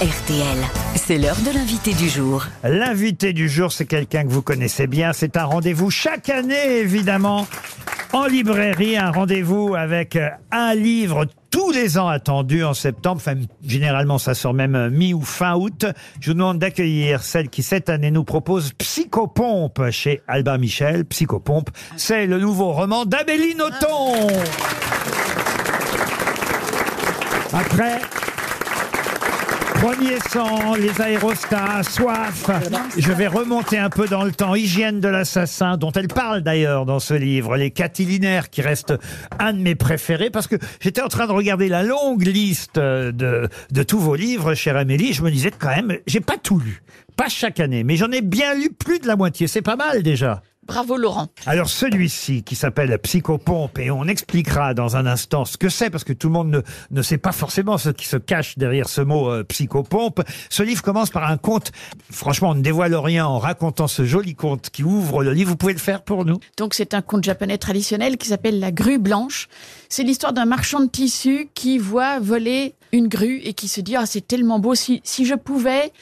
RTL. C'est l'heure de l'invité du jour. L'invité du jour, c'est quelqu'un que vous connaissez bien. C'est un rendez-vous chaque année, évidemment, en librairie. Un rendez-vous avec euh, un livre tous les ans attendu en septembre. Enfin, généralement, ça sort même euh, mi ou fin août. Je vous demande d'accueillir celle qui, cette année, nous propose Psychopompe chez Albin Michel. Psychopompe, c'est le nouveau roman d'Amélie Nothomb. Après Premier sang, les aérostats, soif. Je vais remonter un peu dans le temps. Hygiène de l'assassin, dont elle parle d'ailleurs dans ce livre. Les catilinaires, qui reste un de mes préférés, parce que j'étais en train de regarder la longue liste de, de tous vos livres, chère Amélie. Je me disais quand même, j'ai pas tout lu. Pas chaque année, mais j'en ai bien lu plus de la moitié. C'est pas mal déjà. Bravo Laurent. Alors celui-ci qui s'appelle Psychopompe et on expliquera dans un instant ce que c'est parce que tout le monde ne, ne sait pas forcément ce qui se cache derrière ce mot euh, psychopompe. Ce livre commence par un conte. Franchement, on ne dévoile rien en racontant ce joli conte qui ouvre le livre. Vous pouvez le faire pour nous Donc c'est un conte japonais traditionnel qui s'appelle La grue blanche. C'est l'histoire d'un marchand de tissus qui voit voler une grue et qui se dit ah c'est tellement beau si si je pouvais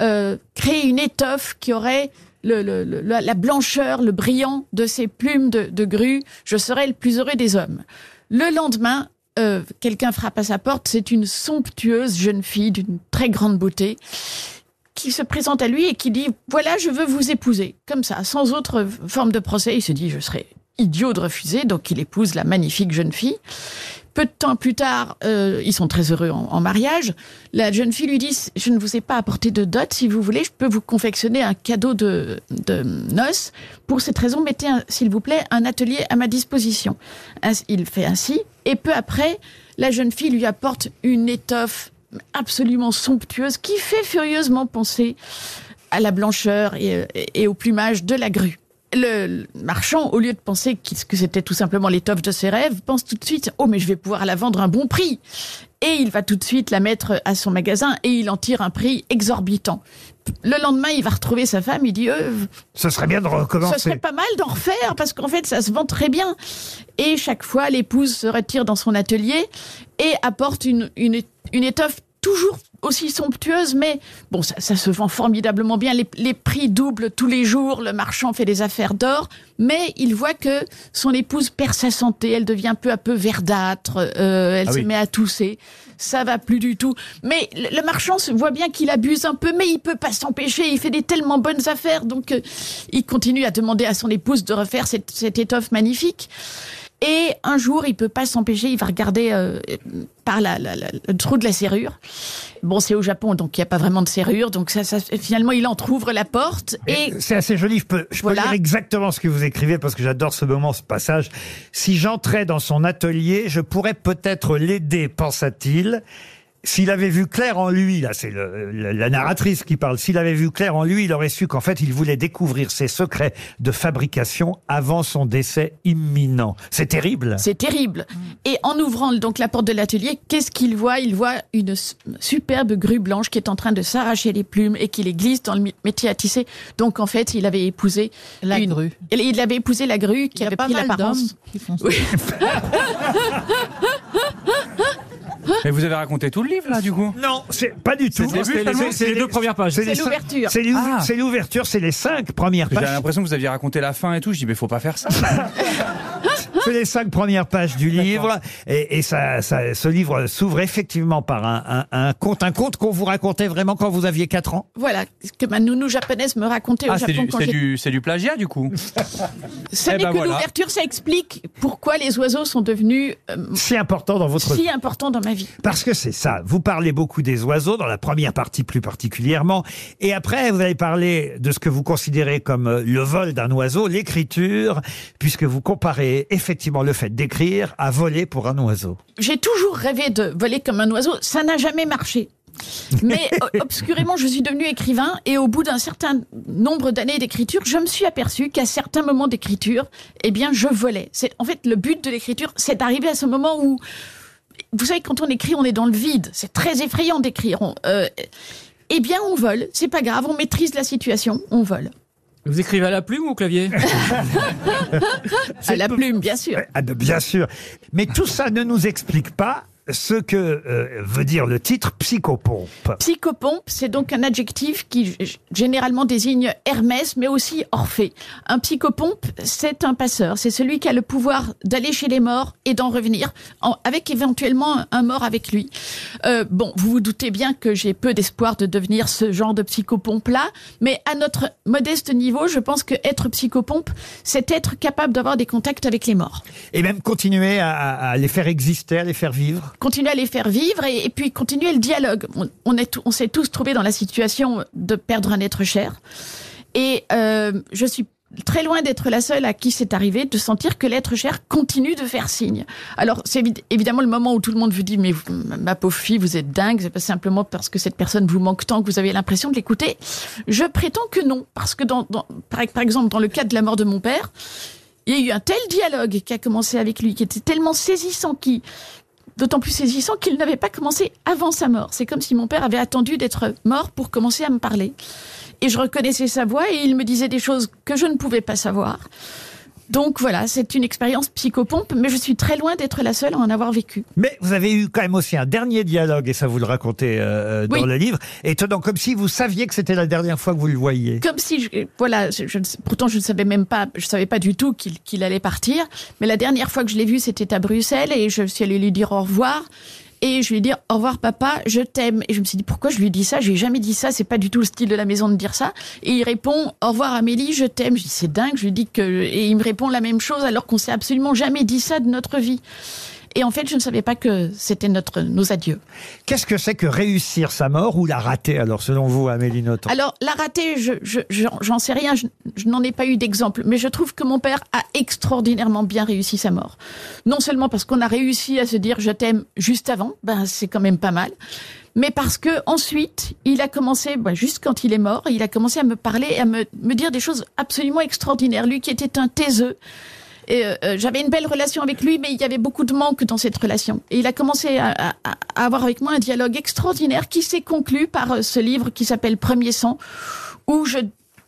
euh, créer une étoffe qui aurait la la blancheur, le brillant de ces plumes de, grue, je serais le plus heureux des hommes. Le lendemain, euh, quelqu'un frappe à sa porte. C'est une somptueuse jeune fille d'une très grande beauté qui se présente à lui et qui dit voilà je veux vous épouser comme ça sans autre forme de procès il se dit je serais idiot de refuser donc il épouse la magnifique jeune fille peu de temps plus tard euh, ils sont très heureux en, mariage. La jeune fille lui dit je ne vous ai pas apporté de dot si vous voulez je peux vous confectionner un cadeau de, de noces. Pour cette raison mettez s'il vous plaît un atelier à ma disposition il fait ainsi et peu après la jeune fille lui apporte une étoffe absolument somptueuse qui fait furieusement penser à la blancheur et au plumage de la grue. Le, marchand, au lieu de penser que c'était tout simplement l'étoffe de ses rêves, pense tout de suite Oh, mais je vais pouvoir la vendre à un bon prix. Et il va tout de suite la mettre à son magasin et il en tire un prix exorbitant. Le lendemain, il va retrouver sa femme. Il dit euh, Ce serait bien de recommencer. ce serait pas mal d'en refaire parce qu'en fait ça se vend très bien. Et chaque fois l'épouse se retire dans son atelier et apporte une, une, une étoffe toujours aussi somptueuse, mais bon, ça, ça se vend formidablement bien. Les, les prix doublent tous les jours. Le marchand fait des affaires d'or, mais il voit que son épouse perd sa santé. Elle devient peu à peu verdâtre. euh, elle Ah se oui. met à tousser. Ça va plus du tout. Mais le, le marchand se voit bien qu'il abuse un peu, mais il peut pas s'empêcher. Il fait des tellement bonnes affaires, donc euh, il continue à demander à son épouse de refaire cette, cette étoffe magnifique. Et un jour, il peut pas s'empêcher, il va regarder euh, par la, la- la- le trou de la serrure. Bon, c'est au Japon, donc il n'y a pas vraiment de serrure, donc ça, ça, finalement, il entrouvre la porte et C'est assez joli. Je peux, je peux lire exactement ce que vous écrivez parce que j'adore ce moment, ce passage. Si j'entrais dans son atelier, je pourrais peut-être l'aider, pensa-t-il. S'il avait vu clair en lui, là c'est le- la, la narratrice qui parle, s'il avait vu clair en lui, il aurait su qu'en fait il voulait découvrir ses secrets de fabrication avant son décès imminent. C'est terrible. c'est terrible. Et en ouvrant donc la porte de l'atelier, qu'est-ce qu'il voit? Il voit une s- superbe grue blanche qui est en train de s'arracher les plumes et qui les glisse dans le mi- métier à tisser. Donc en fait, il avait épousé La une- grue. Il il avait épousé la grue qui Il y a avait pas pris mal l'apparence. d'hommes qui font ça. Oui. Mais vous avez raconté tout le livre là du coup Non, c'est pas du tout. C'est les deux premières pages. C'est l'ouverture. C'est Ah. c'est l'ouverture, c'est les cinq premières J'avais pages. l'impression que vous aviez raconté la fin et tout. Je dis mais faut pas faire ça. C'est les cinq premières pages du livre. Et, et ça, ça- ce livre s'ouvre effectivement par un, un, un conte, un conte qu'on vous racontait vraiment quand vous aviez 4 ans. Voilà, ce que ma nounou japonaise me racontait au Ah c'est Japon du, quand c'est j'étais du, c'est du plagiat du coup. Ce Eh n'est ben que voilà. l'ouverture, ça explique pourquoi les oiseaux sont devenus euh, Si important dans votre si importants dans ma vie. Parce que c'est ça. Vous parlez beaucoup des oiseaux, dans la première partie plus particulièrement. Et après, vous allez parler de ce que vous considérez comme euh, le vol d'un oiseau, l'écriture, puisque vous comparez effectivement le fait d'écrire à voler pour un oiseau. J'ai toujours rêvé de voler comme un oiseau, ça n'a jamais marché. Mais euh, obscurément, je suis devenu écrivain et au bout d'un certain nombre d'années d'écriture, je me suis aperçu qu'à certains moments d'écriture, eh bien, je volais. C'est en fait le but de l'écriture, c'est d'arriver à ce moment où, vous savez, quand on écrit, on est dans le vide. C'est très effrayant d'écrire. Euh, eh bien, on vole. C'est pas grave, on maîtrise la situation, on vole. Vous écrivez à la plume ou au clavier À la plume, bien sûr. Ah, ben, bien sûr. Mais tout ça ne nous explique pas ce que euh, veut dire le titre psychopompe. Psychopompe, c'est donc un adjectif qui généralement désigne Hermès, mais aussi Orphée. Un psychopompe, c'est un passeur. C'est celui qui a le pouvoir d'aller chez les morts et d'en revenir, en- avec éventuellement un mort avec lui. Euh, bon, vous vous doutez bien que j'ai peu d'espoir de devenir ce genre de psychopompe-là, mais à notre modeste niveau, je pense que être psychopompe, c'est être capable d'avoir des contacts avec les morts. Et même continuer à, à les faire exister, à les faire vivre. Continuer à les faire vivre et, puis continuer le dialogue. On, on est, on s'est tous trouvés dans la situation de perdre un être cher. Et euh, je suis très loin d'être la seule à qui c'est arrivé de sentir que l'être cher continue de faire signe. Alors c'est évi- évidemment le moment où tout le monde vous dit mais ma pauvre fille vous êtes dingue, c'est pas simplement parce que cette personne vous manque tant que vous avez l'impression de l'écouter. Je prétends que non parce que par, par exemple dans le cas de la mort de mon père, il y a eu un tel dialogue qui a commencé avec lui, qui était tellement saisissant, qui, d'autant plus saisissant qu'il n'avait pas commencé avant sa mort. C'est comme si mon père avait attendu d'être mort pour commencer à me parler. Et je reconnaissais sa voix et il me disait des choses que je ne pouvais pas savoir. Donc voilà, c'est une expérience psychopompe, mais je suis très loin d'être la seule à en avoir vécu. Mais vous avez eu quand même aussi un dernier dialogue, et ça vous le racontez euh, dans Oui. le livre, étonnant, comme si vous saviez que c'était la dernière fois que vous le voyiez. Comme si, je, voilà, je, je ne sais- pourtant je ne savais même pas, je savais pas du tout qu'il qu'il allait partir. Mais la dernière fois que je l'ai vu, c'était à Bruxelles et je suis allée lui dire au revoir. Et je lui ai dit au revoir papa, je t'aime. Et je me suis dit pourquoi je lui dis ça? J'ai jamais dit ça, c'est pas du tout le style de la maison de dire ça. Et il répond au revoir Amélie, je t'aime. Je dis c'est dingue. Je lui dis que et il me répond la même chose alors qu'on s'est absolument jamais dit ça de notre vie. Et en fait, je ne savais pas que c'était notre nos adieux. Qu'est-ce que c'est que réussir sa mort ou la rater, alors, selon vous, Amélie Nothomb? Alors, la ratée, je, je, j'en- sais rien, je, je n'en ai pas eu d'exemple, mais je trouve que mon père a extraordinairement bien réussi sa mort. Non seulement parce qu'on a réussi à se dire je t'aime juste avant, ben c'est quand même pas mal, mais parce que ensuite, il a commencé, ben, juste quand il est mort, il a commencé à me parler à me, me dire des choses absolument extraordinaires. Lui qui était un taiseux, euh, euh, j'avais une belle relation avec lui, mais il y avait beaucoup de manque dans cette relation. Et il a commencé à avoir avec moi un dialogue extraordinaire qui s'est conclu par euh, ce livre qui s'appelle Premier sang, où je,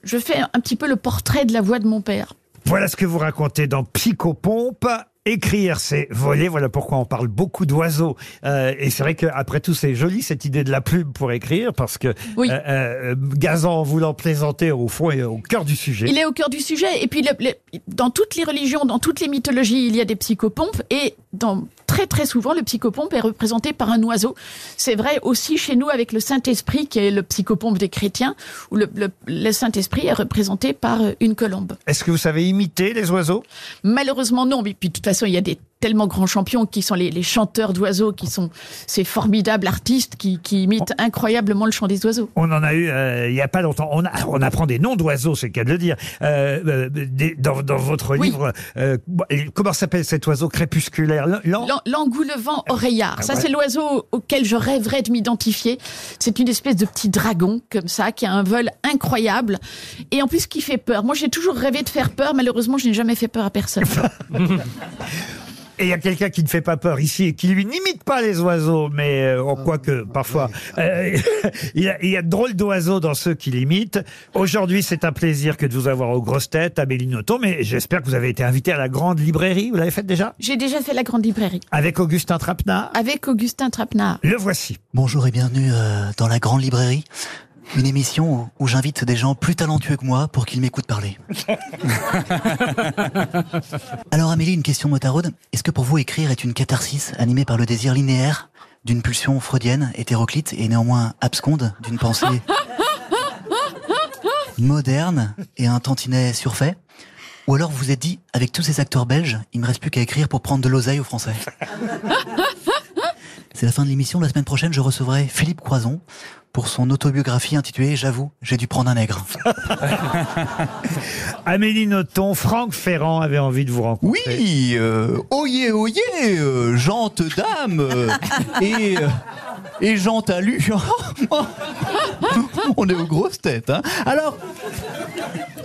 je fais un petit peu le portrait de la voix de mon père. Voilà ce que vous racontez dans Psychopompe. Écrire, c'est voler. Voilà pourquoi on parle beaucoup d'oiseaux. Euh, et c'est vrai qu'après tout, c'est joli cette idée de la plume pour écrire, parce que Oui. euh, euh, Gazan, en voulant plaisanter, au fond, est au cœur du sujet. Il est au cœur du sujet. Et puis, le- le- dans toutes les religions, dans toutes les mythologies, il y a des psychopompes. Et dans, très, très souvent, le psychopompe est représenté par un oiseau. C'est vrai aussi chez nous avec le Saint-Esprit, qui est le psychopompe des chrétiens, où le, le- le Saint-Esprit est représenté par euh, une colombe. Est-ce que vous savez imiter les oiseaux? Malheureusement, non. Mais puis, de toute façon, il y a des tellement grands champions qui sont les, les chanteurs d'oiseaux, qui sont ces formidables artistes qui, qui imitent incroyablement le chant des oiseaux. On en a eu euh, il y a pas longtemps. On, a- on apprend des noms d'oiseaux, c'est le cas de le dire. Euh, euh, des- dans, dans votre Oui. livre, euh, comment s'appelle cet oiseau crépusculaire? L'engoulevent oreillard. Ça, ouais. c'est l'oiseau auquel je rêverais de m'identifier. C'est une espèce de petit dragon, comme ça, qui a un vol incroyable. Et en plus, qui fait peur. Moi, j'ai toujours rêvé de faire peur. Malheureusement, je n'ai jamais fait peur à personne. Et il y a quelqu'un qui ne fait pas peur ici et qui lui n'imite pas les oiseaux, mais euh, on croit que parfois euh, il, y a, il y a de drôles d'oiseaux dans ceux qui l'imitent. Aujourd'hui, c'est un plaisir que de vous avoir aux grosses têtes, Amélie Nothomb, mais j'espère que vous avez été invité à la grande librairie. Vous l'avez faite déjà? J'ai déjà fait la grande librairie. avec Augustin Trapenard? Avec Augustin Trapenard. Le voici. Bonjour et bienvenue euh, dans la Grande Librairie, une émission où, où j'invite des gens plus talentueux que moi pour qu'ils m'écoutent parler. Alors Amélie, une question motarode. Est-ce que pour vous écrire est une catharsis animée par le désir linéaire d'une pulsion freudienne, hétéroclite et néanmoins absconde d'une pensée moderne et un tantinet surfait? Ou alors vous vous êtes dit, avec tous ces acteurs belges, il me reste plus qu'à écrire pour prendre de l'oseille aux Français? c'est la fin de l'émission. La semaine prochaine, je recevrai Philippe Croison pour son autobiographie intitulée J'avoue, j'ai dû prendre un nègre. Amélie Nothomb, Franck Ferrand avait envie de vous rencontrer. Oui, euh, oyez, oyez, euh, jante dame euh, et euh, et jante. On est aux grosses têtes. Hein. Alors,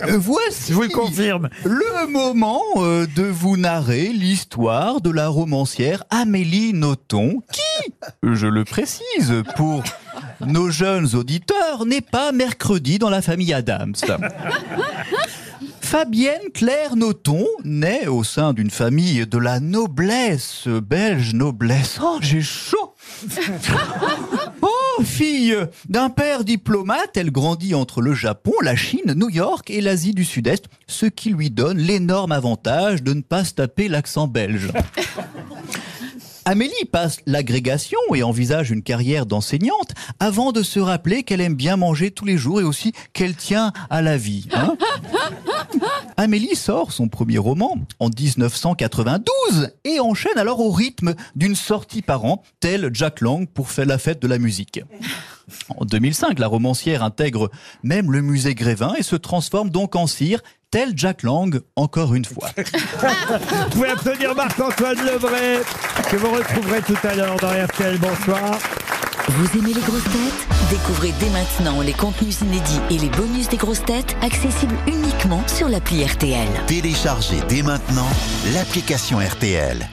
euh, voici Je vous le confirme. le moment de vous narrer l'histoire de la romancière Amélie Nothomb, qui, je le précise, pour nos jeunes auditeurs, n'est pas mercredi dans la famille Adams. Fabienne Claire Noton naît au sein d'une famille de la noblesse belge noblesse. Oh, j'ai chaud. Oh, fille d'un père diplomate, elle grandit entre le Japon, la Chine, New York et l'Asie du Sud-Est, ce qui lui donne l'énorme avantage de ne pas se taper l'accent belge. Amélie passe l'agrégation et envisage une carrière d'enseignante avant de se rappeler qu'elle aime bien manger tous les jours et aussi qu'elle tient à la vie. hein. Amélie sort son premier roman en 1992 et enchaîne alors au rythme d'une sortie par an, tel Jack Lang pour faire la fête de la musique. En 2005, la romancière intègre même le musée Grévin et se transforme donc en cire, tel Jack Lang encore une fois. Vous pouvez applaudir Marc-Antoine Lebray, que vous retrouverez tout à l'heure dans RTL. Bonsoir. Vous aimez les grosses têtes? Découvrez dès maintenant les contenus inédits et les bonus des grosses têtes accessibles uniquement sur l'appli RTL. Téléchargez dès maintenant l'application RTL.